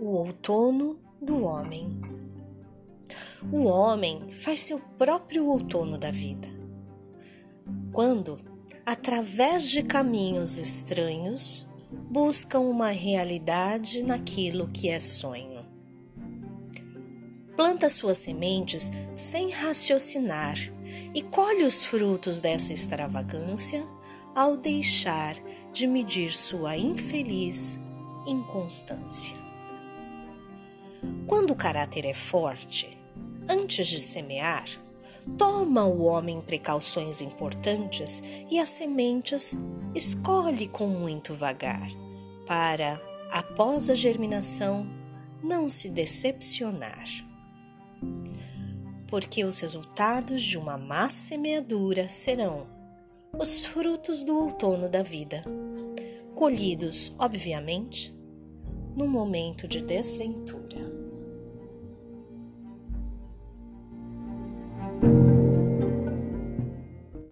o outono do homem. O homem faz seu próprio outono da vida. Quando, através de caminhos estranhos, buscam uma realidade naquilo que é sonho. Planta suas sementes sem raciocinar e colhe os frutos dessa extravagância ao deixar de medir sua infeliz inconstância. Quando o caráter é forte, antes de semear, toma o homem precauções importantes e as sementes escolhe com muito vagar, para, após a germinação, não se decepcionar. Porque os resultados de uma má semeadura serão os frutos do outono da vida, colhidos, obviamente, no momento de desventura.